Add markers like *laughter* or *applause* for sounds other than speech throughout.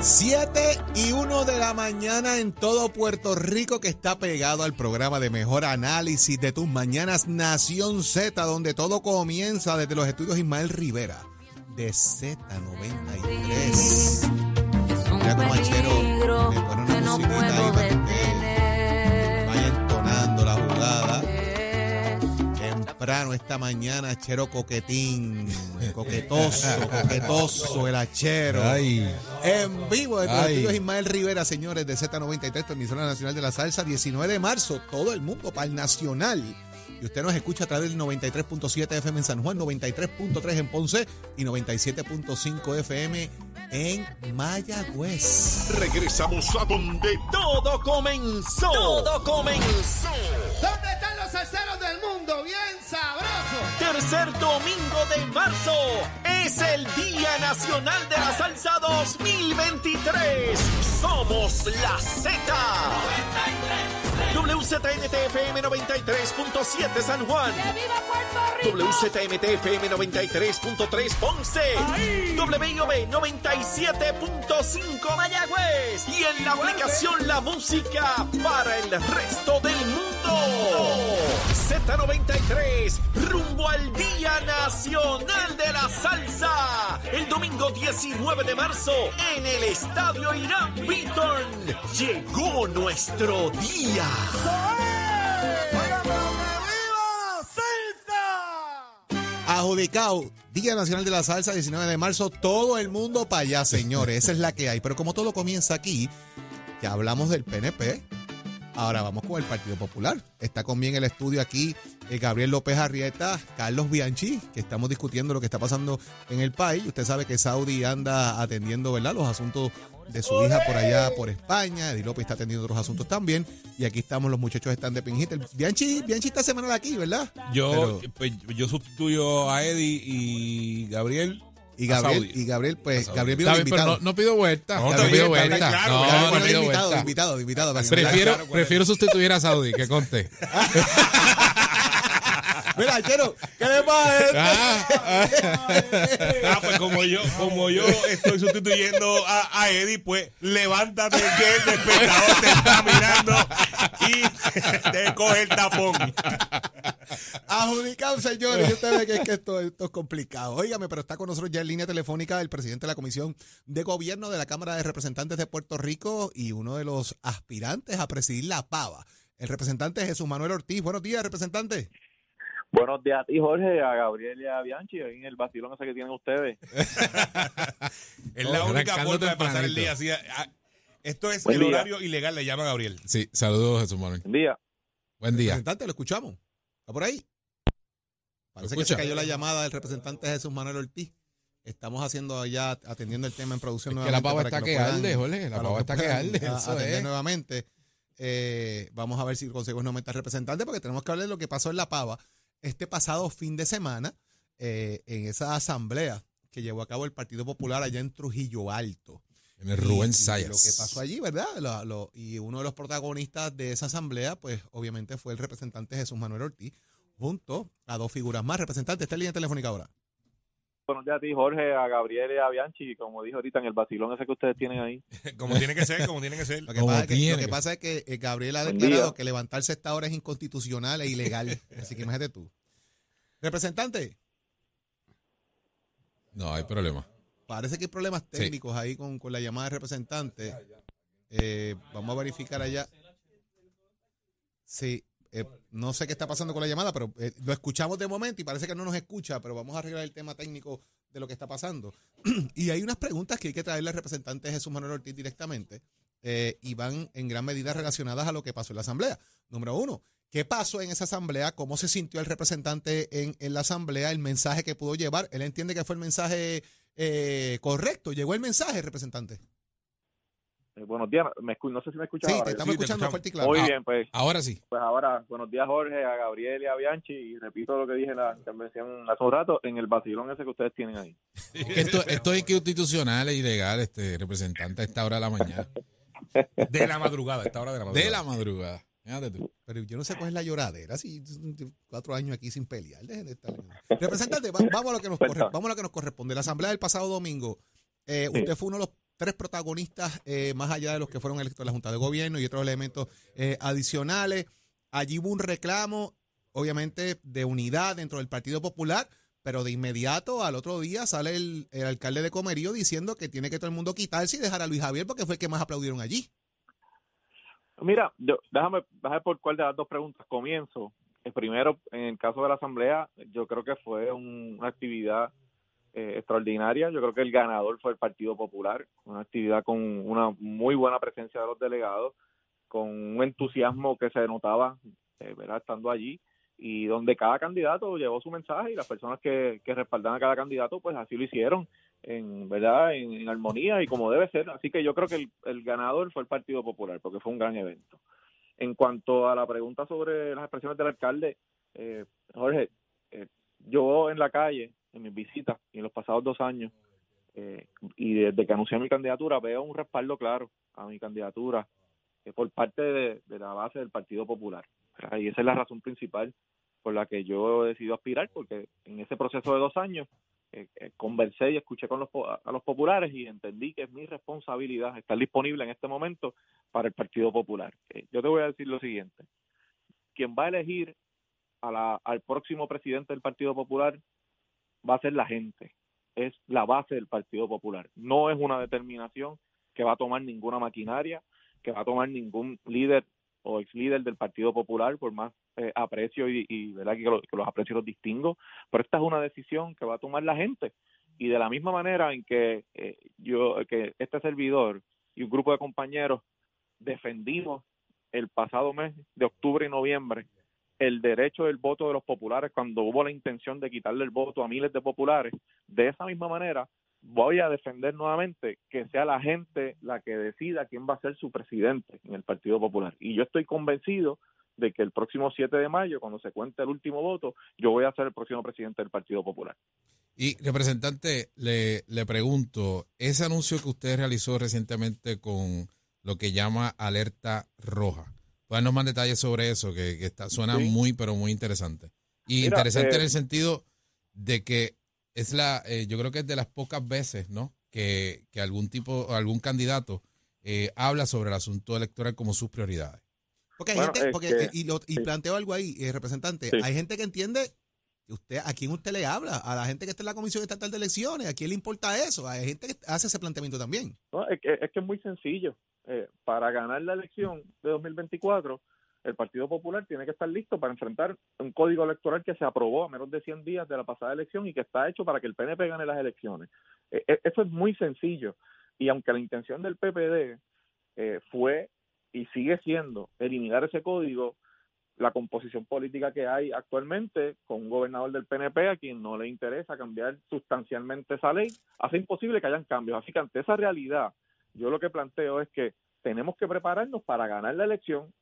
7 y 1 de la mañana en todo Puerto Rico que está pegado al programa de mejor análisis de tus mañanas. Nación Z, donde todo comienza desde los estudios Ismael Rivera de Z93. Mira cómo Achero le pone una musiquita ahí para que Temprano esta mañana, Achero coquetín, coquetoso, *laughs* coquetoso el Achero. Ay, En vivo desde los Ismael Rivera, señores, de Z93, transmisora nacional de la salsa, 19 de marzo, todo el mundo para el nacional. Y usted nos escucha a través del 93.7 FM en San Juan, 93.3 en Ponce y 97.5 FM en Mayagüez. Regresamos a donde todo comenzó. Todo comenzó. Tercer domingo de marzo es el Día Nacional de la Salsa 2023. Somos la Z. WZNTFM 93.7 San Juan. WZMTFM 93.3 Ponce. WIOB 97.5 Mayagüez. Y en la aplicación La Música para el resto del mundo. Z93, rumbo al Día Nacional de la Salsa. El domingo 19 de marzo en el Estadio Irán Beaton. Llegó nuestro día. Adjudicado, Día Nacional de la Salsa, 19 de marzo, todo el mundo para allá, señores, esa es la que hay. Pero como todo comienza aquí, ya hablamos del PNP, ahora vamos con el Partido Popular. Está conmigo en el estudio aquí eh, Gabriel López Arrieta, Carlos Bianchi, que estamos discutiendo lo que está pasando en el país. Usted sabe que Saudi anda atendiendo, ¿verdad?, los asuntos de su hija por allá, por España. Eddie López está atendiendo otros asuntos también. Y aquí estamos, los muchachos están de Pinjita. Bianchi, Bianchi está semanal aquí, ¿verdad? yo, Pero- pues, yo sustituyo a Eddie y Gabriel. Y Gabriel, y Gabriel, pues. Gabriel vino de pero invitado. no, no pido vuelta. No, No, pido vuelta. claro, no, no Gabriel pido invitado, vuelta. invitado, invitado. para no Prefiero, prefiero sustituir a Saudi, que conste. *laughs* Mira, Chero, ¿qué le pasa a este? Ah, pues como yo, como yo estoy sustituyendo a, a Eddie, pues levántate que el despertador te está mirando y te coge el tapón. Adjudicado, señores. Usted ve que, es que esto, esto es complicado. Óigame, pero está con nosotros ya en línea telefónica el presidente de la Comisión de Gobierno de la Cámara de Representantes de Puerto Rico y uno de los aspirantes a presidir la PAVA, el representante Jesús Manuel Ortiz. Buenos días, representante. Buenos días a ti, Jorge, a Gabriel y a Bianchi, ahí en el vacilón ese que tienen ustedes. *laughs* Es la Oh, única forma de pasar el día. así, ah, esto es Buen el día. horario ilegal, le llama Gabriel. Sí, saludos, Jesús Manuel. Buen día. Buen día. Representante, lo escuchamos. ¿Está por ahí? Parece que se cayó la llamada del representante Jesús Manuel Ortiz. Estamos haciendo allá, atendiendo el tema en producción Es que la nuevamente pava está que que arde, Jorge. La pava está que arde. a- Eso atender es. nuevamente. Eh, vamos a ver si conseguimos nuevamente al representante porque tenemos que hablar de lo que pasó en La Pava este pasado fin de semana eh, en esa asamblea que llevó a cabo el Partido Popular allá en Trujillo Alto. En el Rubén Sayas. Lo que pasó allí, ¿verdad? Lo- lo- y uno de los protagonistas de esa asamblea, pues obviamente fue el representante Jesús Manuel Ortiz, junto a dos figuras más. Representante, está en línea telefónica ahora. Buenos días a ti, Jorge, a Gabriel y a Bianchi, como dijo ahorita en el vacilón ese que ustedes tienen ahí. *laughs* Como tiene que ser, como tiene que ser. Lo que, pasa es que, lo tiene que que- pasa es que, eh, Gabriel ha declarado que levantarse a esta hora es inconstitucional e ilegal. *laughs* Así que imagínate tú. Representante, No, hay problema. parece que hay problemas Sí. técnicos ahí con, con la llamada de representante. Eh, vamos a verificar allá. Sí, eh, no sé qué está pasando con la llamada, pero eh, lo escuchamos de momento y parece que no nos escucha, pero vamos a arreglar el tema técnico de lo que está pasando. *clears throat* y hay unas preguntas que hay que traerle al representante Jesús Manuel Ortiz directamente eh, y van en gran medida relacionadas a lo que pasó en la asamblea. Número uno, ¿qué pasó en esa asamblea? ¿Cómo se sintió el representante en, en la asamblea? ¿El mensaje que pudo llevar? ¿Él entiende que fue el mensaje correcto? ¿Llegó el mensaje, representante? Eh, buenos días, me escu- no sé si me escuchan Sí, ahora. te estamos sí, te escuchando escuchamos. fuerte y claro. Muy Ah. bien, pues, Ahora sí. pues ahora, buenos días, Jorge, a Gabriel y a Bianchi, y repito lo que dije en la intervención hace un rato, en el vacilón ese que ustedes tienen ahí. *laughs* Esto, esto es inconstitucional e ilegal, este representante a esta hora de la mañana. De la madrugada, esta hora de la madrugada. De la madrugada. Pero yo no sé cuál es la lloradera. Si cuatro años aquí sin pelear. Dejen de estar. Representante, va- vamos a lo que nos corre- vamos a lo que nos corresponde. La asamblea del pasado domingo. eh, usted fue uno de los tres protagonistas eh, más allá de los que fueron electos en la Junta de Gobierno y otros elementos eh, adicionales. Allí hubo un reclamo, obviamente, de unidad dentro del Partido Popular, pero de inmediato al otro día sale el, el alcalde de Comerío diciendo que tiene que todo el mundo quitarse y dejar a Luis Javier porque fue el que más aplaudieron allí. Mira, yo, déjame, déjame por cuál de las dos preguntas comienzo. El primero, en el caso de la Asamblea, yo creo que fue un- una actividad eh, extraordinaria. Yo creo que el ganador fue el Partido Popular, una actividad con una muy buena presencia de los delegados, con un entusiasmo que se notaba, eh, ¿verdad? Estando allí y donde cada candidato llevó su mensaje y las personas que, que respaldan a cada candidato, pues así lo hicieron, en verdad, en, armonía y como debe ser. Así que yo creo que el, el ganador fue el Partido Popular, porque fue un gran evento. En cuanto a la pregunta sobre las expresiones del alcalde, eh, Jorge, eh, yo en la calle, en mis visitas y en los pasados dos años, eh, y desde que anuncié mi candidatura, veo un respaldo claro a mi candidatura eh, por parte de, la base del Partido Popular. Y esa es la razón principal por la que yo he decidido aspirar, porque en ese proceso de dos años eh, eh, conversé y escuché con los, a los populares y entendí que es mi responsabilidad estar disponible en este momento para el Partido Popular. Eh, yo te voy a decir lo siguiente. Quien va a elegir a la- al próximo presidente del Partido Popular va a ser la gente. Es la base del Partido Popular. No es una determinación que va a tomar ninguna maquinaria, que va a tomar ningún líder o ex líder del Partido Popular, por más eh, aprecio y, y verdad que, lo- que los aprecio los distingo, pero esta es una decisión que va a tomar la gente. Y de la misma manera en que eh, yo, que este servidor y un grupo de compañeros defendimos el pasado mes de octubre y noviembre el derecho del voto de los populares cuando hubo la intención de quitarle el voto a miles de populares, de esa misma manera voy a defender nuevamente que sea la gente la que decida quién va a ser su presidente en el Partido Popular. Y yo estoy convencido de que el próximo 7 de mayo, cuando se cuente el último voto, yo voy a ser el próximo presidente del Partido Popular. Y representante, le, le pregunto, ese anuncio que usted realizó recientemente con lo que llama alerta roja, pueden darnos más detalles sobre eso, que, que está, suena Sí. muy, pero muy interesante. Y Mira, interesante eh, en el sentido de que es la, eh, yo creo que es de las pocas veces, ¿no? Que, que algún tipo, algún candidato eh, habla sobre el asunto electoral como sus prioridades. Porque hay Bueno, gente, porque, que- eh, y, lo- y sí. planteo algo ahí, eh, representante, Sí. hay gente que entiende que usted, a quién usted le habla, a la gente que está en la Comisión Estatal de Elecciones, a quién le importa eso, hay gente que hace ese planteamiento también. No, es, que, es que es muy sencillo. Eh, para ganar la elección de 2024, el Partido Popular tiene que estar listo para enfrentar un código electoral que se aprobó a menos de 100 días de la pasada elección y que está hecho para que el PNP gane las elecciones. Eh, eh, eso es muy sencillo. Y aunque la intención del PPD eh, fue y sigue siendo eliminar ese código, la composición política que hay actualmente con un gobernador del PNP a quien no le interesa cambiar sustancialmente esa ley, hace imposible que hayan cambios. Así que ante esa realidad, yo lo que planteo es que tenemos que prepararnos para ganar la elección,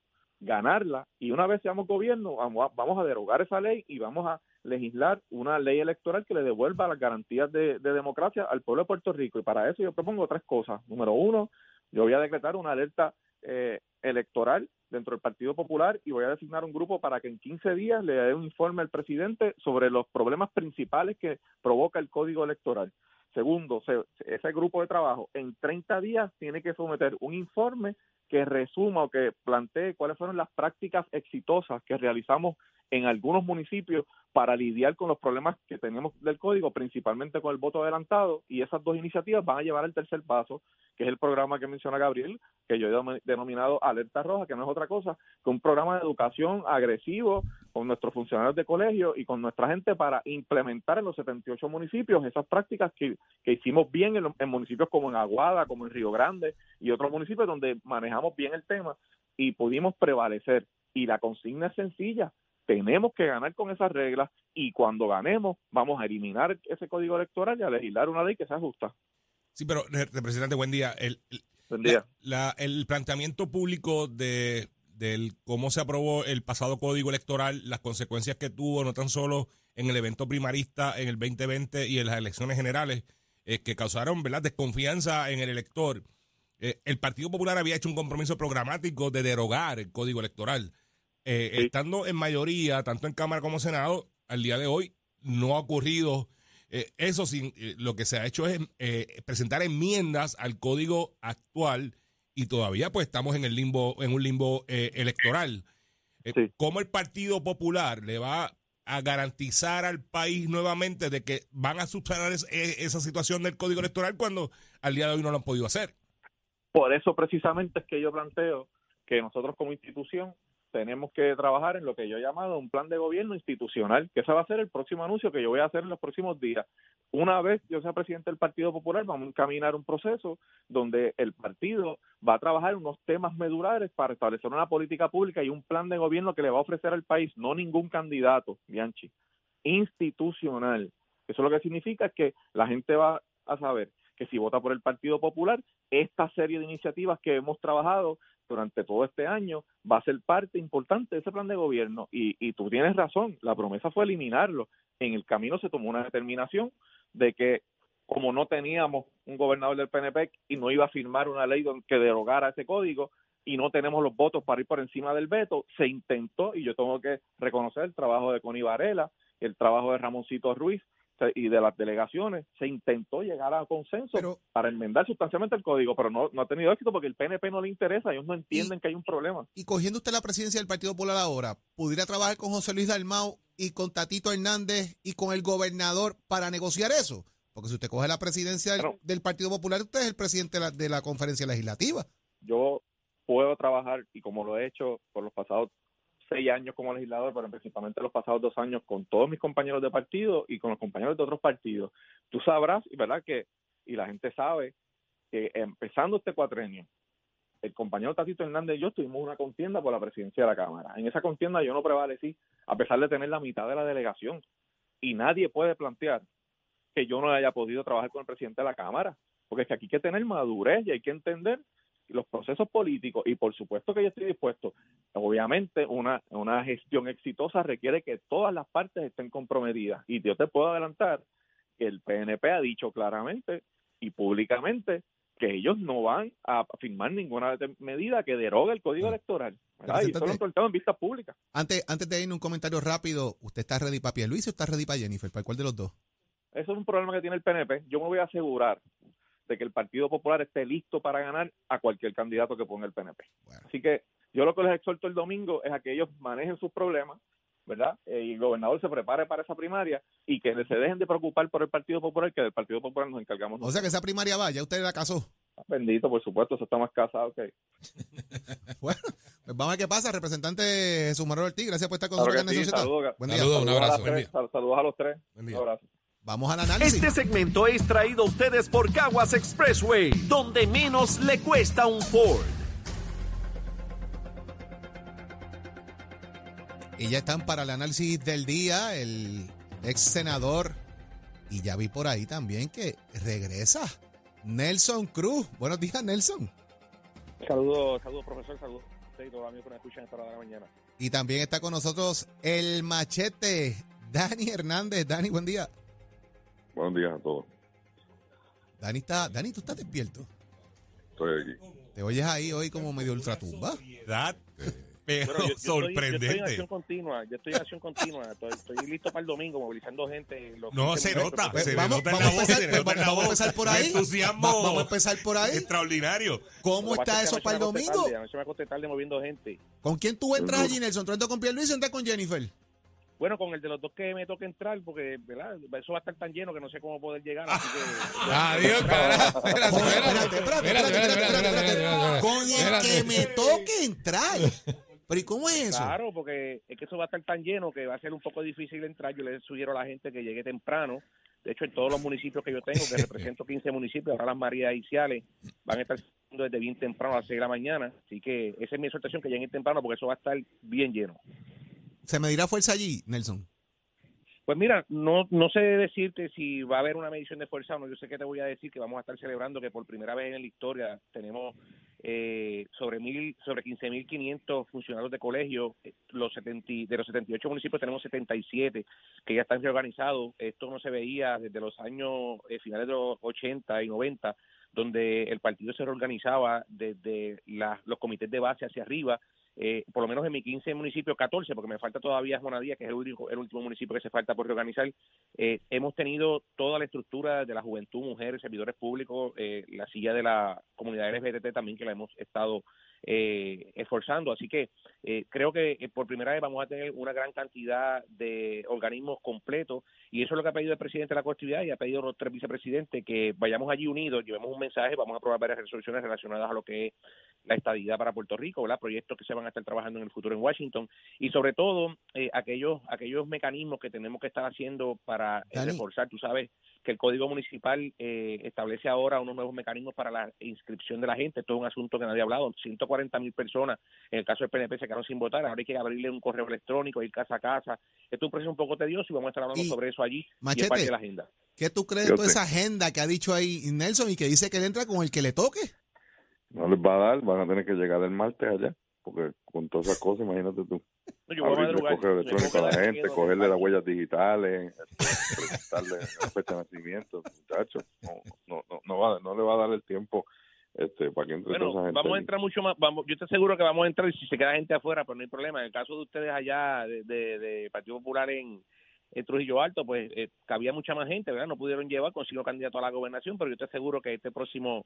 ganarla, y una vez seamos gobierno, vamos a, vamos a derogar esa ley y vamos a legislar una ley electoral que le devuelva las garantías de, de democracia al pueblo de Puerto Rico. Y para eso yo propongo tres cosas. Número uno, yo voy a decretar una alerta eh, electoral dentro del Partido Popular y voy a designar un grupo para que en 15 días le dé un informe al presidente sobre los problemas principales que provoca el código electoral. Segundo, se- ese grupo de trabajo en 30 días tiene que someter un informe que resuma o que plantee cuáles fueron las prácticas exitosas que realizamos en algunos municipios para lidiar con los problemas que tenemos del código, principalmente con el voto adelantado, y esas dos iniciativas van a llevar al tercer paso, que es el programa que menciona Gabriel, que yo he denominado Alerta Roja, que no es otra cosa que un programa de educación agresivo con nuestros funcionarios de colegio y con nuestra gente para implementar en los 78 municipios esas prácticas que, que hicimos bien en, en municipios como en Aguada, como en Río Grande y otros municipios donde manejamos bien el tema y pudimos prevalecer. Y la consigna es sencilla, tenemos que ganar con esas reglas y cuando ganemos vamos a eliminar ese código electoral y a legislar una ley que sea justa. Sí, pero re- representante, buen día. El, el- Buen día. la- el planteamiento público de del cómo se aprobó el pasado código electoral, las consecuencias que tuvo no tan solo en el evento primarista en el 2020 y en las elecciones generales, eh, que causaron ¿verdad? desconfianza en el elector. Eh, el Partido Popular había hecho un compromiso programático de derogar el código electoral. Eh, Sí. Estando en mayoría, tanto en Cámara como Senado, al día de hoy no ha ocurrido Eh, eso sin, eh, lo que se ha hecho es eh, presentar enmiendas al código actual y todavía pues estamos en el limbo, en un limbo eh, electoral. Sí. ¿Cómo el Partido Popular le va a garantizar al país nuevamente de que van a subsanar es- esa situación del código electoral cuando al día de hoy no lo han podido hacer? Por eso precisamente es que yo planteo que nosotros como institución tenemos que trabajar en lo que yo he llamado un plan de gobierno institucional, que ese va a ser el próximo anuncio que yo voy a hacer en los próximos días. Una vez yo sea presidente del Partido Popular, vamos a encaminar un proceso donde el partido va a trabajar unos temas medulares para establecer una política pública y un plan de gobierno que le va a ofrecer al país, no ningún candidato, Bianchi, institucional. Eso lo que significa es que la gente va a saber que si vota por el Partido Popular, esta serie de iniciativas que hemos trabajado durante todo este año va a ser parte importante de ese plan de gobierno. Y, y tú tienes razón, la promesa fue eliminarlo. En el camino se tomó una determinación de que como no teníamos un gobernador del PNP y no iba a firmar una ley que derogara ese código y no tenemos los votos para ir por encima del veto, se intentó, y yo tengo que reconocer el trabajo de Connie Varela, el trabajo de Ramoncito Ruiz y de las delegaciones, se intentó llegar a consenso Pero- para enmendar sustancialmente el código, pero no, no ha tenido éxito porque el PNP no le interesa, ellos no entienden que hay un problema. Y cogiendo usted la presidencia del Partido Popular ahora, ¿pudiera trabajar con José Luis Dalmau y con Tatito Hernández y con el gobernador para negociar eso? Porque si usted coge la presidencia del Partido Popular, usted es el presidente de la, de la conferencia legislativa. Yo puedo trabajar, y como lo he hecho por los pasados seis años como legislador, pero principalmente los pasados dos años con todos mis compañeros de partido y con los compañeros de otros partidos. Tú sabrás, y verdad que, y la gente sabe, que empezando este cuatrenio, el compañero Tatito Hernández y yo tuvimos una contienda por la presidencia de la Cámara. En esa contienda yo no prevalecí, a pesar de tener la mitad de la delegación. Y nadie puede plantear que yo no haya podido trabajar con el presidente de la Cámara, porque es que aquí hay que tener madurez y hay que entender los procesos políticos y por supuesto que yo estoy dispuesto. Obviamente una, una gestión exitosa requiere que todas las partes estén comprometidas y yo te puedo adelantar que el PNP ha dicho claramente y públicamente que ellos no van a firmar ninguna medida que derogue el código Ah. electoral. Y eso lo han soltado en vistas públicas. Antes, antes de ir un comentario rápido, ¿usted está ready para Pierluisi o está ready para Jennifer? ¿Para cuál de los dos? Eso es un problema que tiene el PNP. Yo me voy a asegurar de que el Partido Popular esté listo para ganar a cualquier candidato que ponga el PNP. Bueno. Así que yo lo que les exhorto el domingo es a que ellos manejen sus problemas, ¿verdad? Eh, y el gobernador se prepare para esa primaria y que se dejen de preocupar por el Partido Popular, que del Partido Popular nos encargamos. O sea que esa primaria va, ya usted la casó. Bendito, por supuesto, eso está más casado que... *laughs* Bueno, pues vamos a ver qué pasa. Representante Jesús Manuel Ortiz, gracias por estar con Claro nosotros en sí, saludos. Buen día. Saludos. un abrazo. saludos a los tres. Buen día. Un abrazo. Vamos al análisis. Este segmento es traído a ustedes por Caguas Expressway, donde menos le cuesta un Ford. Y ya están para el análisis del día el ex senador. Y ya vi por ahí también que regresa Nelson Cruz. Buenos días, Nelson. Saludos, saludos, profesor, saludos y todos los amigos que nos escuchan esta hora de la mañana. Y también está con nosotros el machete, Dani Hernández. Dani, buen día. Buenos días a todos. Dani, está, Dani, tú estás despierto. Estoy aquí. Te oyes ahí hoy como medio ultratumba. Edad, pero Bueno, yo, yo estoy, yo estoy en sorprendente. acción continua, yo estoy en acción continua, estoy, estoy listo para el domingo movilizando gente. los No, 15 se nota, pues, se vamos, nota vamos voz, se empezar, en la vamos a empezar por ahí. entusiasmo Va- vamos a empezar por ahí. extraordinario. ¿Cómo está eso para el domingo? tarde, anoche me acosté tarde moviendo gente. ¿Con quién tú entras allí, Nelson? ¿Tú entras con Pierluisi o entras con Jennifer? Bueno, con el de los dos que me toque entrar, porque ¿verdad? eso va a estar tan lleno que no sé cómo poder llegar. *laughs* Adiós, carajo. Espérate, espérate, espérate, espérate. Con el que me toque entrar. Pero ¿y cómo es eso? Claro, porque es que eso va a estar tan lleno que va a ser un poco difícil entrar. Yo le sugiero a la gente que llegue temprano. De hecho, en todos los municipios que yo tengo, que represento 15 municipios, ahora las Marías Iniciales van a estar desde bien temprano a las 6 de la mañana. Así que esa es mi exhortación, que lleguen temprano porque eso va a estar bien lleno. ¿Se me dirá fuerza allí, Nelson? Pues mira, no, no sé decirte si va a haber una medición de fuerza o no. Yo sé que te voy a decir que vamos a estar celebrando que por primera vez en la historia tenemos eh, sobre mil, sobre 15.500 funcionarios de colegio. Los 70, y- de los 78 municipios tenemos 77 que ya están reorganizados. Esto no se veía desde los años eh, finales de los 80 y 90, donde el partido se reorganizaba desde la- los comités de base hacia arriba eh, por lo menos en mi 15 municipios, 14, porque me falta todavía Monadía, que es el, único, el último municipio que se falta por reorganizar, eh, hemos tenido toda la estructura de la juventud, mujeres, servidores públicos, eh, la silla de la comunidad LGBT también, que la hemos estado eh, esforzando. Así que eh, creo que eh, por primera vez vamos a tener una gran cantidad de organismos completos y eso es lo que ha pedido el presidente de la colectividad y ha pedido los tres vicepresidentes que vayamos allí unidos, llevemos un mensaje, vamos a aprobar varias resoluciones relacionadas a lo que es la estadidad para Puerto Rico, ¿verdad? proyectos que se van a estar trabajando en el futuro en Washington y sobre todo eh, aquellos aquellos mecanismos que tenemos que estar haciendo para eh, Dani. reforzar, tú sabes que el Código Municipal eh, establece ahora unos nuevos mecanismos para la inscripción de la gente. Esto es un asunto que nadie ha hablado. 140 mil personas, en el caso del PNP, se quedaron sin votar. Ahora hay que abrirle un correo electrónico, ir casa a casa. Esto es un proceso un poco tedioso y vamos a estar hablando Y, sobre eso allí. Y Machete, es parte de la agenda. ¿Qué tú crees de toda esa agenda que ha dicho ahí Nelson y que dice que él entra con el que le toque? No les va a dar, van a tener que llegar el martes allá, porque con todas esas cosas, imagínate tú. No, yo voy a Me electrónico a la gente, cogerle las huellas digitales, presentarle la fecha de nacimiento, muchachos. No, no, no, no, va, no le va a dar el tiempo este, para que entre Bueno, toda esa gente. vamos a entrar mucho más. Vamos, yo te aseguro que vamos a entrar y si se queda gente afuera, pues no hay problema. En el caso de ustedes allá de, de, de Partido Popular en, en Trujillo Alto, pues eh, cabía mucha más gente, ¿verdad? No pudieron llevar, consiguió candidato a la gobernación, pero yo te aseguro que este próximo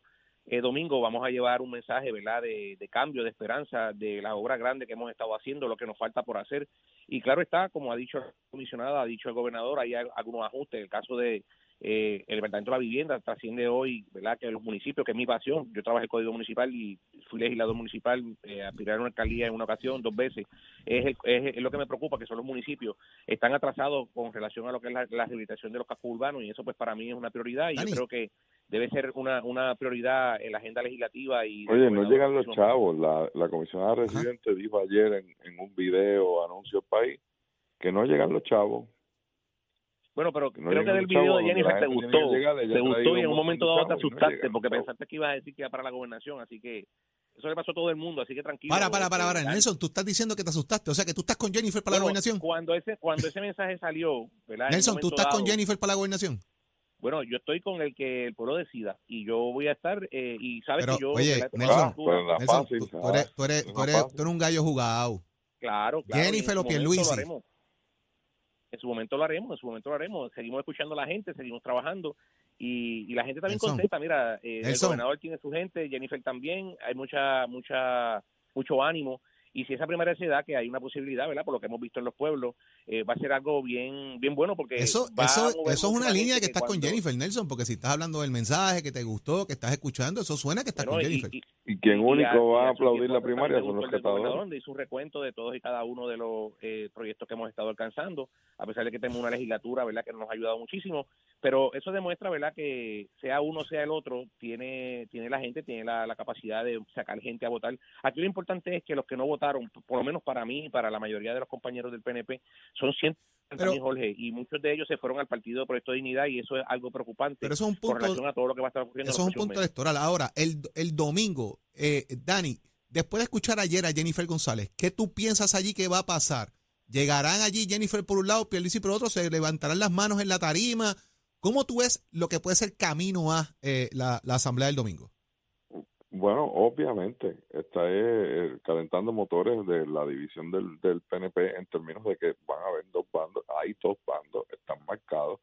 eh, domingo vamos a llevar un mensaje, ¿verdad? De, de cambio, de esperanza, de la obra grande que hemos estado haciendo, lo que nos falta por hacer. Y claro está, como ha dicho la comisionada, ha dicho el gobernador, hay al- algunos ajustes. El caso de eh, el Departamento de la Vivienda trasciende hoy, ¿verdad? Que los municipios, que es mi pasión, yo trabajé en el Código Municipal y fui legislador municipal, eh, aspiré a una alcaldía en una ocasión, dos veces. Es, el- es, es lo que me preocupa, que son los municipios. Están atrasados con relación a lo que es la, la rehabilitación de los cascos urbanos y eso pues para mí es una prioridad y Dani. yo creo que debe ser una, una prioridad en la agenda legislativa y Oye, no llegan los chavos. La, la comisionada residente dijo ayer en, en un video, anuncio país, que no llegan los chavos. Bueno, pero no creo que del video de Jennifer te gustó, te gustó y en un momento dado te no asustaste porque chavos. pensaste que ibas a decir que iba para la gobernación, así que eso le pasó a todo el mundo, así que tranquilo. Para, para, para, este, para. Nelson, tú estás diciendo que te asustaste. O sea, que tú estás con Jennifer para la gobernación. Cuando ese, cuando ese mensaje salió, Nelson, tú estás con Jennifer para la gobernación. Bueno, yo estoy con el que el pueblo decida y yo voy a estar eh, y sabes Pero, que yo oye, Nelson, tú, eres, tú, tú, un gallo jugado. Claro, claro. Jennifer o su momento Pierluisi. lo haremos. En su momento lo haremos, en su momento lo haremos. Seguimos escuchando a la gente, seguimos trabajando y, y la gente Nelson. contenta. Mira, eh, el gobernador tiene su gente, Jennifer también. Hay mucha, mucha, mucho ánimo. Y si esa primera se da, que hay una posibilidad, ¿verdad? Por lo que hemos visto en los pueblos, eh, va a ser algo bien, bien bueno porque Eso, eso, eso es una línea que estás con Jennifer, Nelson, porque si estás hablando del mensaje que te gustó, que estás escuchando, eso suena que estás Bueno, con y- Jennifer. y- Y quien único va a aplaudir la primaria son los catadores. donde hizo un recuento de todos y cada uno de los eh, proyectos que hemos estado alcanzando, a pesar de que tenemos una legislatura, ¿verdad?, que nos ha ayudado muchísimo, pero eso demuestra, ¿verdad?, que sea uno sea el otro, tiene tiene la gente, tiene la, la capacidad de sacar gente a votar. Aquí lo importante es que los que no votaron, por lo menos para mí y para la mayoría de los compañeros del PNP, son 100 Pero- Jorge, y muchos de ellos se fueron al Partido de Proyecto de Dignidad y eso es algo preocupante Pero eso es un con punto, relación a todo lo que va a estar ocurriendo. en eso es un punto meses. electoral. Ahora, el, el domingo, eh, Dani, después de escuchar ayer a Jennifer González, ¿qué tú piensas allí que va a pasar? ¿Llegarán allí Jennifer por un lado, Pierluisi por otro? ¿Se levantarán las manos en la tarima? ¿Cómo tú ves lo que puede ser camino a eh, la, la asamblea del domingo? Bueno, obviamente, está eh, calentando motores de la división del, del PNP en términos de que van a haber dos bandos, hay dos bandos, están marcados,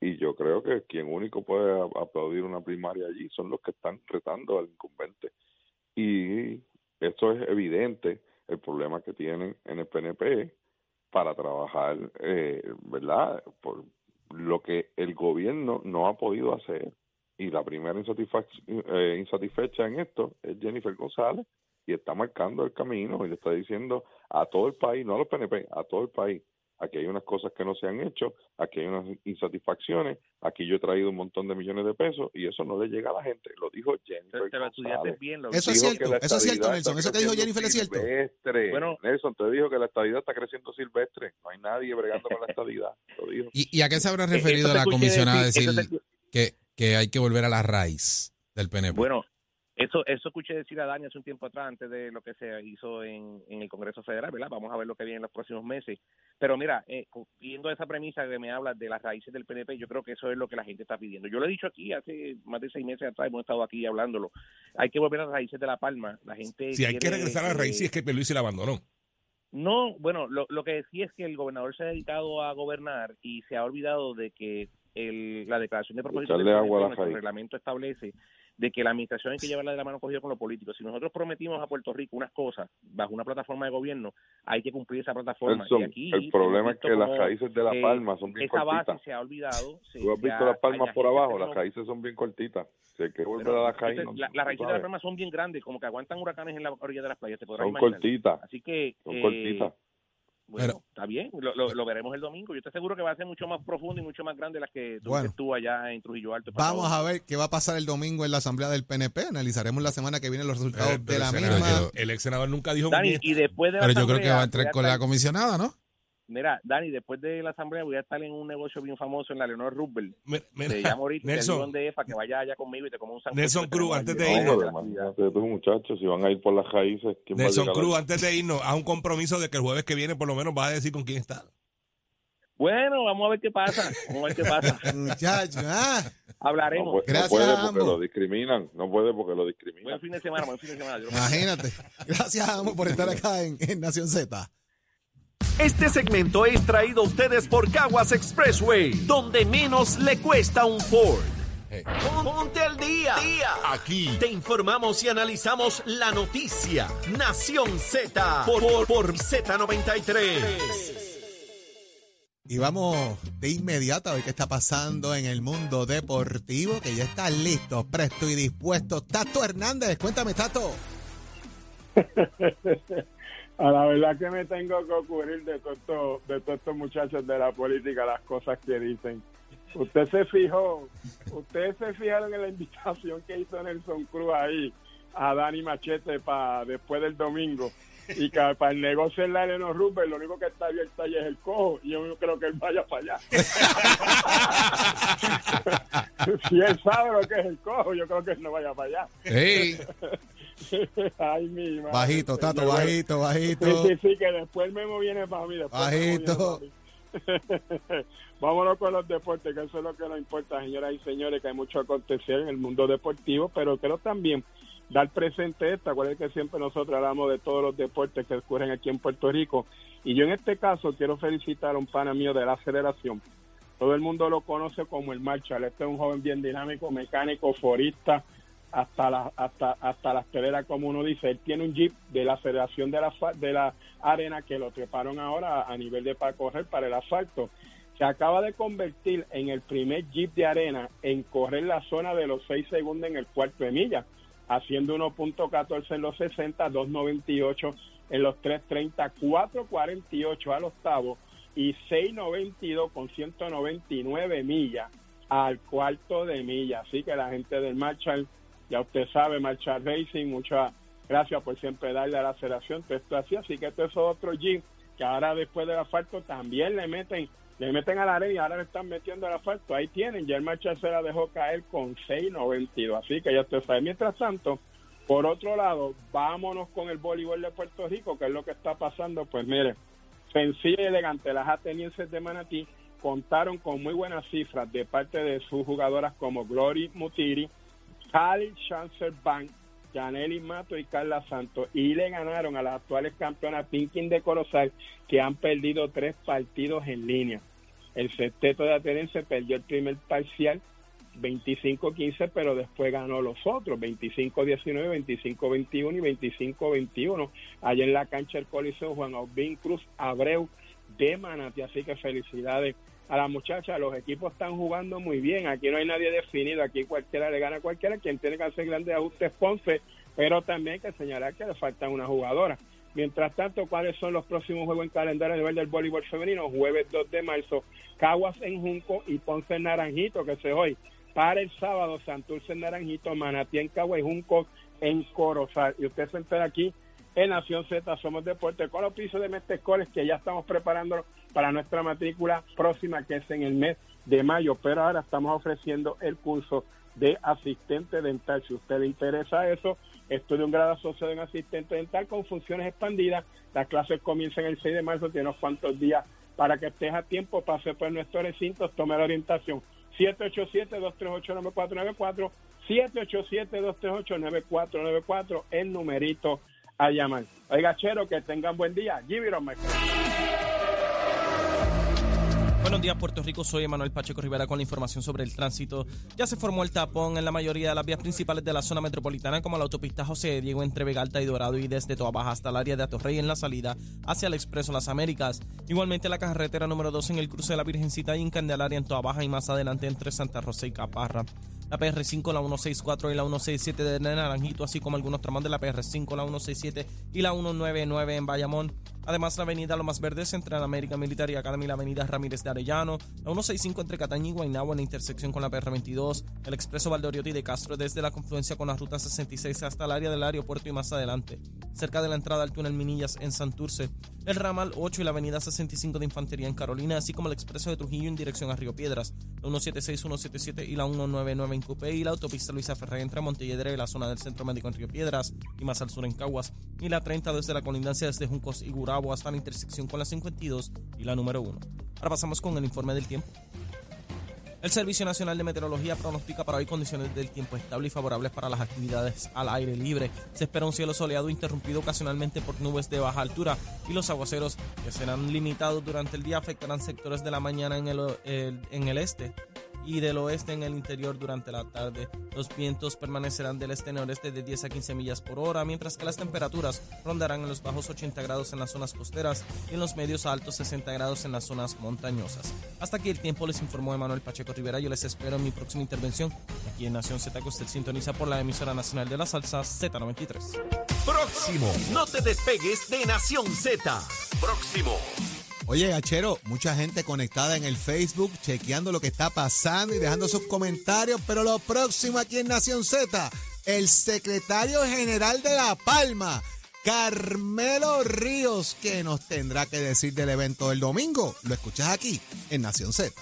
y yo creo que quien único puede aplaudir una primaria allí son los que están retando al incumbente. Y eso es evidente, el problema que tienen en el PNP para trabajar, eh, ¿verdad? Por lo que el gobierno no ha podido hacer y la primera insatisfac- eh, insatisfecha en esto es Jennifer González y está marcando el camino y le está diciendo a todo el país, no a los PNP, a todo el país, aquí hay unas cosas que no se han hecho, aquí hay unas insatisfacciones, aquí yo he traído un montón de millones de pesos y eso no le llega a la gente, lo dijo Jennifer Te, te lo estudiaste González. bien. Lo Eso es Dijo cierto, eso es cierto, Nelson, eso que dijo Jennifer es cierto. silvestre. Bueno. Nelson, te dijo que la estadidad está creciendo silvestre, no hay nadie bregando con la *laughs* estadidad, lo dijo. ¿Y, y a qué se habrá Eh, referido la comisionada a decir- decir que, que hay que volver a la raíz del PNP? Bueno, eso eso escuché decir a Dani hace un tiempo atrás, antes de lo que se hizo en, en el Congreso Federal, ¿verdad? Vamos a ver lo que viene en los próximos meses. Pero mira, eh, viendo esa premisa que me habla de las raíces del PNP, yo creo que eso es lo que la gente está pidiendo. Yo lo he dicho aquí hace más de seis meses atrás, hemos estado aquí hablándolo. Hay que volver a las raíces de La Palma. La gente Si hay que regresar a las eh, raíces, es que Pierluisi la abandonó. no, bueno, lo, lo que decía es que el gobernador se ha dedicado a gobernar y se ha olvidado de que el, la declaración de propósito del nuestro reglamento establece de que la administración hay que llevarla de la mano cogida con los políticos. Si nosotros prometimos a Puerto Rico unas cosas bajo una plataforma de gobierno, hay que cumplir esa plataforma. Nelson, y aquí el problema es que las raíces de La eh, Palma son bien esa base cortitas. se ha olvidado. se- Tú has visto las palmas por abajo, las raíces son bien cortitas. Si hay que volver pero, a las raíces. la- las raíces de la palma son bien grandes, como que aguantan huracanes en la orilla de las playas, te podrás son imaginar. cortitas, Así que son eh, cortitas. Bueno, Pero- está bien, lo, lo, lo veremos el domingo. Yo estoy seguro que va a ser mucho más profundo y mucho más grande las que tú, Bueno. tú allá en Trujillo Alto. Vamos a ver qué va a pasar el domingo en la asamblea del PNP. Analizaremos la semana que viene los resultados Pero- pero de la el misma. senador- el ex senador nunca dijo Dani, ni y después de la Pero yo creo que va a entrar con la comisionada, ¿no? Mira, Dani, después de la asamblea voy a estar en un negocio bien famoso en la Leonor Roosevelt. Mira, mira, *laughs* Te llamo ahorita, te Nelson, dónde es para que vaya allá conmigo y te como un sancocho Nelson Cruz, antes de No, irnos. tú, muchachos, si van a ir por las raíces, ¿quién va a Nelson Cruz, antes de irnos, haz un compromiso de que el jueves que viene por lo menos vas a decir con quién está. Bueno, vamos a ver qué pasa. Vamos a ver qué pasa. *laughs* Muchachos, ah, No, Hablaremos. puede- no Gracias puede a porque lo discriminan, no puede porque lo discriminan. Buen fin de semana, buen fin de semana. Imagínate. Gracias, Amo, por estar acá en, en Nación Z. Este segmento es traído a ustedes por Caguas Expressway, donde menos le cuesta un Ford. Hey. Ponte al día. Aquí te informamos y analizamos la noticia. Nación Z por, por, por Z93. Y vamos de inmediato a ver qué está pasando en el mundo deportivo, que ya está listo, presto y dispuesto. Tato Hernández, cuéntame, Tato. *laughs* A la verdad que me tengo que ocurrir de todos estos, de todos estos muchachos de la política las cosas que dicen. Usted se fijó, ustedes se fijaron en la invitación que hizo Nelson Cruz ahí a Dani Machete para después del domingo y que para el negocio en la Eleno Rupert lo único que está abierto ahí es el cojo y yo no creo que él vaya para allá. *laughs* *laughs* si él sabe lo que es el cojo, yo creo que él no vaya para allá. Hey, *laughs* Ay, mi madre. Bajito, Tato, bajito, bajito. Sí, sí, sí, que después el memo viene para mí. Bajito. *laughs* Vámonos con los deportes, que eso es lo que nos importa, señoras y señores, que hay mucho acontecer en el mundo deportivo, pero quiero también dar presente esta, cuál es que siempre nosotros hablamos de todos los deportes que ocurren aquí en Puerto Rico. Y yo en este caso quiero felicitar a un pana mío de la aceleración. Todo el mundo lo conoce como el Marshall. Este es un joven bien dinámico, mecánico, forista, hasta la, hasta, hasta las peleras, como uno dice. Él tiene un jeep de la aceleración de la, de la arena que lo treparon ahora a nivel de para correr para el asfalto. Se acaba de convertir en el primer jeep de arena en correr la zona de los 6 segundos en el cuarto de milla, haciendo 1.14 en los 60, 2.98 en los 3.30, 4.48 al octavo y 6.92 con 199 millas al cuarto de milla. Así que la gente del Marshall, ya usted sabe, Marshall Racing, muchas gracias por siempre darle a la aceleración, todo esto así, así que esto es otro jeep que ahora después del asfalto también le meten le meten a la arena y ahora le están metiendo al asfalto. Ahí tienen, ya el Marshall se la dejó caer con 6.92. Así que ya usted sabe. Mientras tanto, por otro lado, vámonos con el voleibol de Puerto Rico, que es lo que está pasando. Pues mire, sencillo y elegante, las atenienses de Manatí contaron con muy buenas cifras de parte de sus jugadoras como Glory Mutiri, Khalil Chancer Bank, Janely Mato y Carla Santos y le ganaron a las actuales campeonas Pinkin de Corozal que han perdido tres partidos en línea. El sexteto de Atenense perdió el primer parcial 25-15, pero después ganó los otros 25-19, 25-21 y 25-21 allá en la cancha del Coliseo Juan Aubín Cruz Abreu de Manatí. Así que felicidades a las muchachas. Los equipos están jugando muy bien. Aquí no hay nadie definido. Aquí cualquiera le gana a cualquiera. Quien tiene que hacer grandes ajustes, Ponce. Pero también hay que señalar que le faltan una jugadora. Mientras tanto, ¿cuáles son los próximos juegos en calendario a nivel del voleibol femenino? Jueves 2 de marzo, Caguas en Junco y Ponce en Naranjito, que se hoy. Para el sábado, Santurce en Naranjito, Manatí en Caguas y Junco en Corozal. Y usted se entera aquí en Nación Z Somos Deporte con los pisos de Mestescores que ya estamos preparando para nuestra matrícula próxima que es en el mes de mayo, pero ahora estamos ofreciendo el curso de asistente dental. Si usted le interesa eso, estudia un grado asociado en asistente dental con funciones expandidas. Las clases comienzan el 6 de marzo, tiene unos cuantos días para que estés a tiempo, pase por nuestro recinto, tome la orientación. 787-238-9494, 787-238-9494, el numerito a llamar. Oiga, Chero, que tengan buen día. Give it. Buenos días, Puerto Rico. Soy Emanuel Pacheco Rivera con la información sobre el tránsito. Ya se formó el tapón en la mayoría de las vías principales de la zona metropolitana, como la autopista José Diego entre Vegalta y Dorado y desde Toa Baja hasta el área de Atorrey en la salida hacia el Expreso Las Américas. Igualmente la carretera número 2 en el cruce de la Virgencita y en Candelaria en Toa Baja y más adelante entre Santa Rosa y Caparra. La PR5, la 164 y la 167 de Naranjito, así como algunos tramos de la PR5, la 167 y la 199 en Bayamón. Además, la avenida Lomas Verdes entre la América Militar y Academy la avenida Ramírez de Arellano, la 165 entre Cataña y Guaynabo en la intersección con la PR22, el expreso Valdoriotti de Castro desde la confluencia con la ruta 66 hasta el área del aeropuerto y más adelante, cerca de la entrada al túnel Minillas en Santurce, el ramal 8 y la avenida 65 de Infantería en Carolina, así como el expreso de Trujillo en dirección a Río Piedras, la 176, 177 y la 199 en Cupé y la autopista Luisa Ferré entre Montelledre y la zona del Centro Médico en Río Piedras y más al sur en Caguas, y la 30 desde la colindancia desde Juncos y Gurabo hasta la intersección con la 52 y la número 1. Ahora pasamos con el informe del tiempo. El Servicio Nacional de Meteorología pronostica para hoy condiciones del tiempo estable y favorables para las actividades al aire libre. Se espera un cielo soleado interrumpido ocasionalmente por nubes de baja altura y los aguaceros que serán limitados durante el día afectarán sectores de la mañana en el, en el este y del oeste en el interior durante la tarde. Los vientos permanecerán del este-noreste de 10 a 15 millas por hora, mientras que las temperaturas rondarán en los bajos 80 grados en las zonas costeras y en los medios a altos 60 grados en las zonas montañosas. Hasta aquí el tiempo les informó Emanuel Pacheco Rivera. Yo les espero en mi próxima intervención aquí en Nación Z que usted sintoniza por la emisora nacional de la salsa Z93. Próximo. No te despegues de Nación Z. Próximo. Oye, Achero, mucha gente conectada en el Facebook, chequeando lo que está pasando y dejando sus comentarios, pero lo próximo aquí en Nación Z, el secretario general de La Palma, Carmelo Ríos, que nos tendrá que decir del evento del domingo. Lo escuchas aquí en Nación Z.